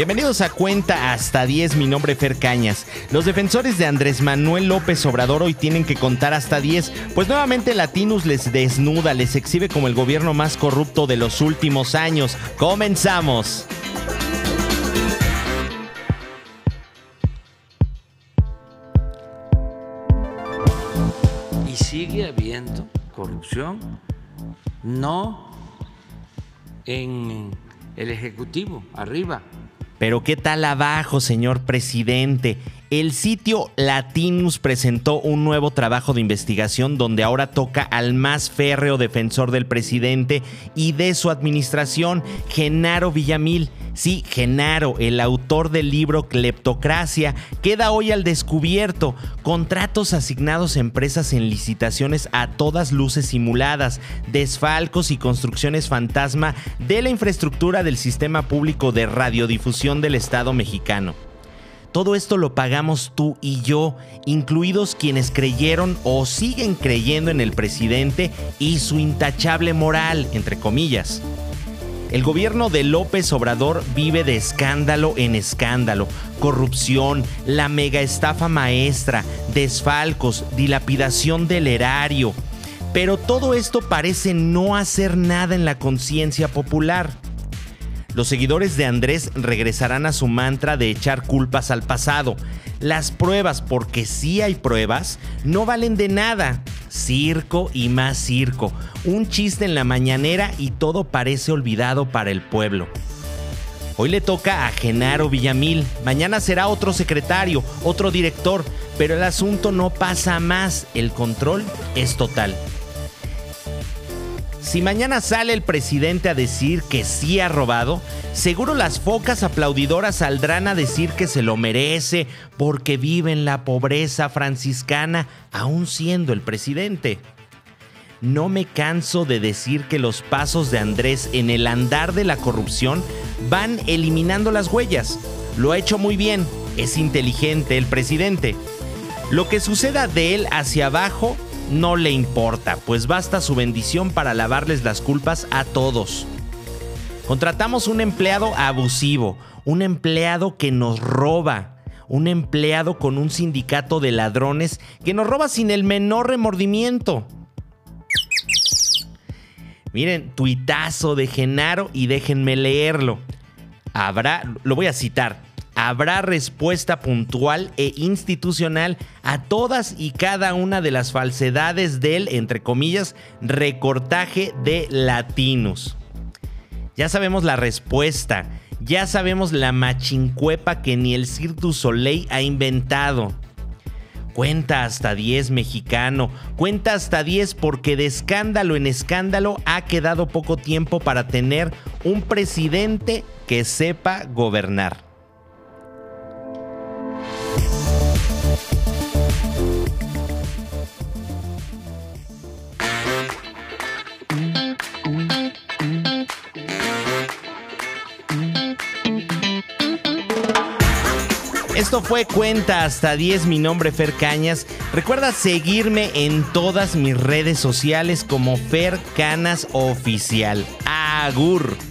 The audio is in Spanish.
Bienvenidos a Cuenta hasta 10, mi nombre es Fer Cañas. Los defensores de Andrés Manuel López Obrador hoy tienen que contar hasta 10, pues nuevamente Latinus les desnuda, les exhibe como el gobierno más corrupto de los últimos años. Comenzamos. Y sigue habiendo corrupción, no en el Ejecutivo, arriba, pero ¿qué tal abajo, señor presidente? El sitio Latinus presentó un nuevo trabajo de investigación donde ahora toca al más férreo defensor del presidente y de su administración, Genaro Villamil. Sí, Genaro, el autor del libro Cleptocracia, queda hoy al descubierto. Contratos asignados a empresas en licitaciones a todas luces simuladas, desfalcos y construcciones fantasma de la infraestructura del sistema público de radiodifusión del Estado mexicano. Todo esto lo pagamos tú y yo, incluidos quienes creyeron o siguen creyendo en el presidente y su intachable moral, entre comillas. El gobierno de López Obrador vive de escándalo en escándalo, corrupción, la mega estafa maestra, desfalcos, dilapidación del erario. Pero todo esto parece no hacer nada en la conciencia popular. Los seguidores de Andrés regresarán a su mantra de echar culpas al pasado. Las pruebas, porque sí hay pruebas, no valen de nada. Circo y más circo. Un chiste en la mañanera y todo parece olvidado para el pueblo. Hoy le toca a Genaro Villamil, mañana será otro secretario, otro director, pero el asunto no pasa más, el control es total. Si mañana sale el presidente a decir que sí ha robado, seguro las focas aplaudidoras saldrán a decir que se lo merece porque vive en la pobreza franciscana, aún siendo el presidente. No me canso de decir que los pasos de Andrés en el andar de la corrupción van eliminando las huellas. Lo ha hecho muy bien, es inteligente el presidente. Lo que suceda de él hacia abajo no le importa, pues basta su bendición para lavarles las culpas a todos. Contratamos un empleado abusivo, un empleado que nos roba, un empleado con un sindicato de ladrones que nos roba sin el menor remordimiento. Miren, tuitazo de Genaro y déjenme leerlo. Habrá, lo voy a citar, habrá respuesta puntual e institucional a todas y cada una de las falsedades del, entre comillas, recortaje de latinos. Ya sabemos la respuesta, ya sabemos la machincuepa que ni el Cirque du Soleil ha inventado. Cuenta hasta 10 mexicano, cuenta hasta 10 porque de escándalo en escándalo ha quedado poco tiempo para tener un presidente que sepa gobernar. Esto fue Cuenta hasta 10, mi nombre Fer Cañas. Recuerda seguirme en todas mis redes sociales como Fer Canas Oficial. Agur.